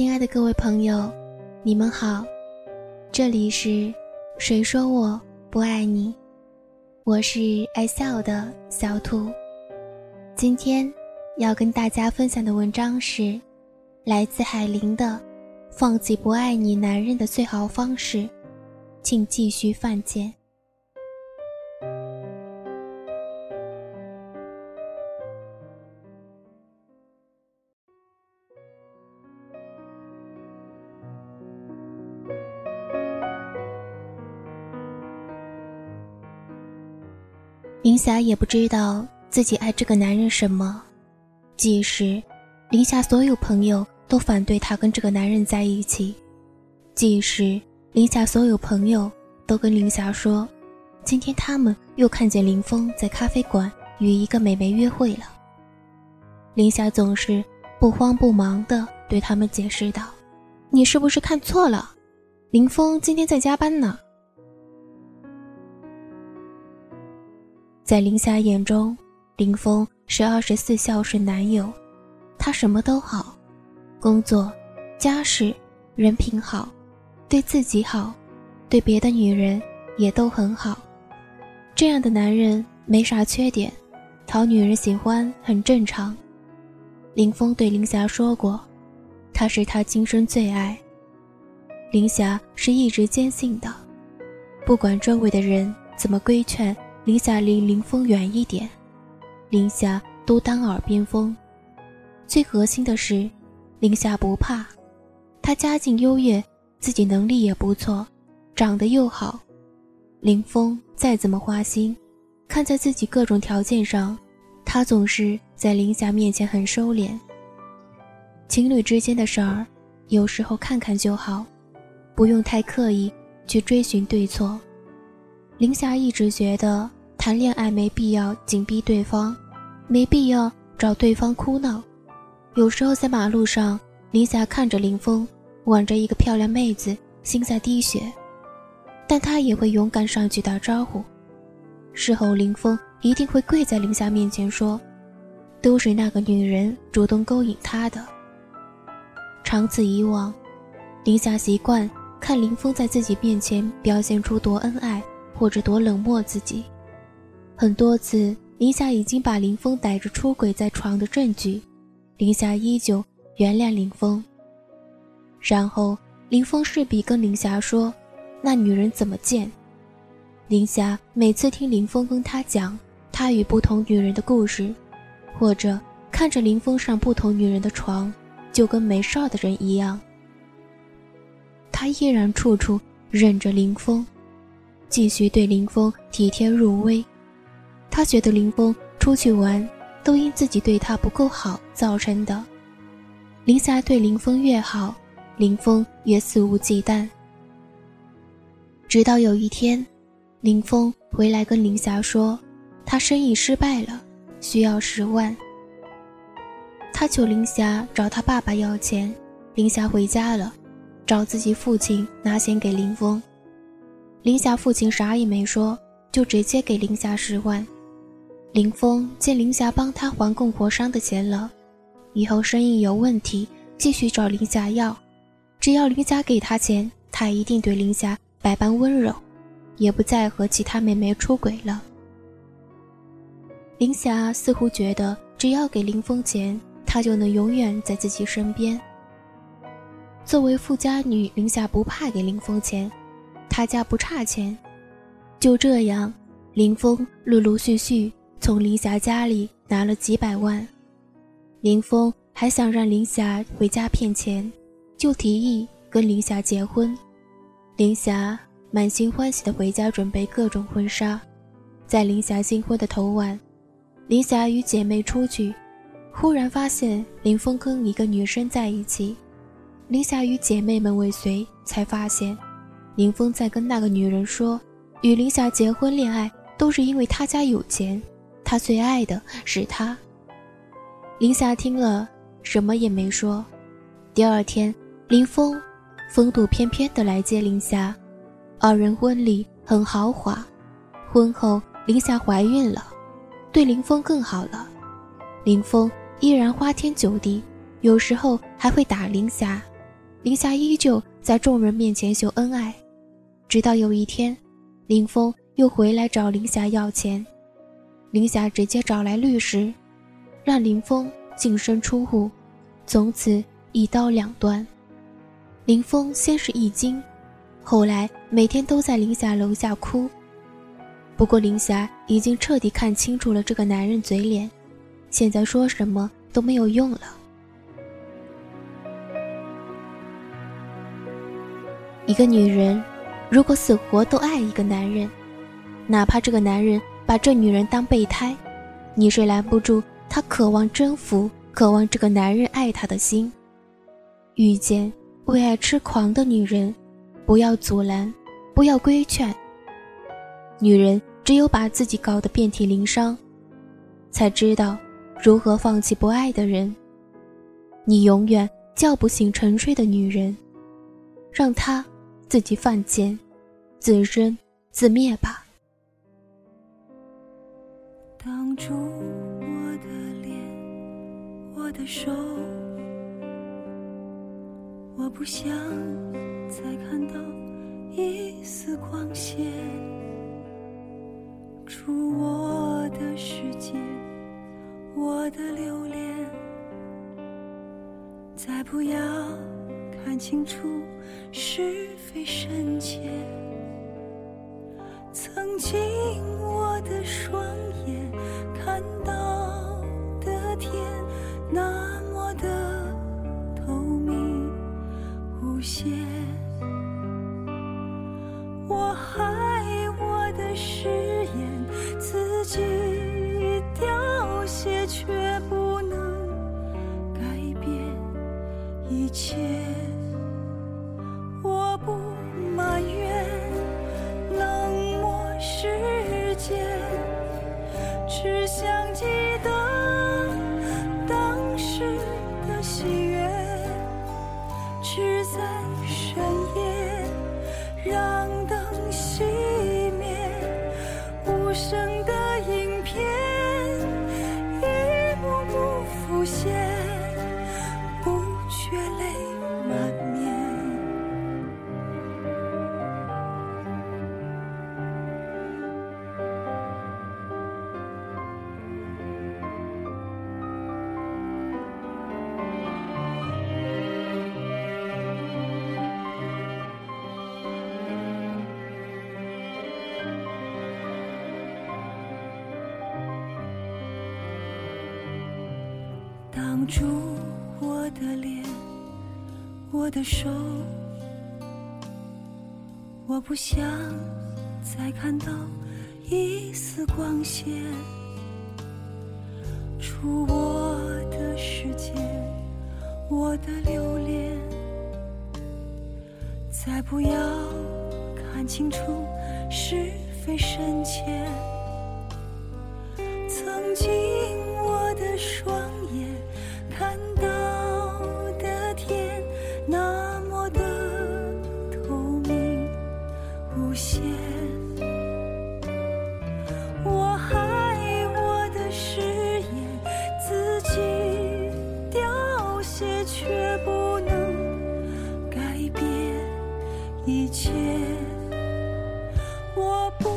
亲爱的各位朋友，你们好，这里是谁说我不爱你？我是爱笑的小兔。今天要跟大家分享的文章是来自海玲的《放弃不爱你男人的最好方式》，请继续犯贱。林霞也不知道自己爱这个男人什么，即使林霞所有朋友都反对她跟这个男人在一起，即使林霞所有朋友都跟林霞说，今天他们又看见林峰在咖啡馆与一个美眉约会了。林霞总是不慌不忙地对他们解释道：“你是不是看错了？林峰今天在加班呢。”在林霞眼中，林峰是二十四孝顺男友，他什么都好，工作、家事、人品好，对自己好，对别的女人也都很好。这样的男人没啥缺点，讨女人喜欢很正常。林峰对林霞说过，他是他今生最爱。林霞是一直坚信的，不管周围的人怎么规劝。林霞离林峰远一点，林霞都当耳边风。最核心的是，林霞不怕，她家境优越，自己能力也不错，长得又好。林峰再怎么花心，看在自己各种条件上，他总是在林霞面前很收敛。情侣之间的事儿，有时候看看就好，不用太刻意去追寻对错。林霞一直觉得谈恋爱没必要紧逼对方，没必要找对方哭闹。有时候在马路上，林霞看着林峰挽着一个漂亮妹子，心在滴血，但她也会勇敢上去打招呼。事后，林峰一定会跪在林霞面前说：“都是那个女人主动勾引他的。”长此以往，林霞习惯看林峰在自己面前表现出多恩爱。或者多冷漠自己，很多次，林霞已经把林峰逮着出轨在床的证据，林霞依旧原谅林峰。然后林峰势必跟林霞说：“那女人怎么贱？”林霞每次听林峰跟她讲他与不同女人的故事，或者看着林峰上不同女人的床，就跟没事的人一样。她依然处处忍着林峰。继续对林峰体贴入微，他觉得林峰出去玩都因自己对他不够好造成的。林霞对林峰越好，林峰越肆无忌惮。直到有一天，林峰回来跟林霞说，他生意失败了，需要十万。他求林霞找他爸爸要钱，林霞回家了，找自己父亲拿钱给林峰。林霞父亲啥也没说，就直接给林霞十万。林峰见林霞帮他还供货商的钱了，以后生意有问题，继续找林霞要。只要林霞给他钱，他一定对林霞百般温柔，也不再和其他妹妹出轨了。林霞似乎觉得，只要给林峰钱，他就能永远在自己身边。作为富家女，林霞不怕给林峰钱。他家不差钱，就这样，林峰陆陆续续从林霞家里拿了几百万。林峰还想让林霞回家骗钱，就提议跟林霞结婚。林霞满心欢喜地回家准备各种婚纱。在林霞新婚的头晚，林霞与姐妹出去，忽然发现林峰跟一个女生在一起。林霞与姐妹们尾随，才发现。林峰在跟那个女人说，与林霞结婚恋爱都是因为他家有钱，他最爱的是她。林霞听了，什么也没说。第二天，林峰风度翩翩地来接林霞，二人婚礼很豪华。婚后，林霞怀孕了，对林峰更好了。林峰依然花天酒地，有时候还会打林霞，林霞依旧在众人面前秀恩爱，直到有一天，林峰又回来找林霞要钱，林霞直接找来律师，让林峰净身出户，从此一刀两断。林峰先是一惊，后来每天都在林霞楼下哭。不过林霞已经彻底看清楚了这个男人嘴脸，现在说什么都没有用了。一个女人，如果死活都爱一个男人，哪怕这个男人把这女人当备胎，你是拦不住她渴望征服、渴望这个男人爱她的心。遇见为爱痴狂的女人，不要阻拦，不要规劝。女人只有把自己搞得遍体鳞伤，才知道如何放弃不爱的人。你永远叫不醒沉睡的女人，让她。自己犯贱，自生自灭吧。挡住我的脸，我的手，我不想再看到一丝光线。出我的世界，我的留恋，再不要。看清楚是非深浅，曾经我的双眼看到的天那么的透明无限，我害我的誓言自己凋谢，却不能改变一切。只想记得。挡住我的脸，我的手，我不想再看到一丝光线。出我的世界，我的留恋，再不要看清楚是非深浅。曾经一切。我不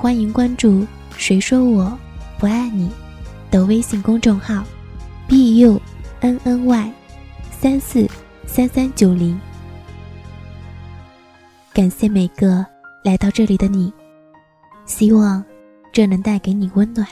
欢迎关注“谁说我不爱你”的微信公众号，b u n n y 三四三三九零。感谢每个来到这里的你，希望这能带给你温暖。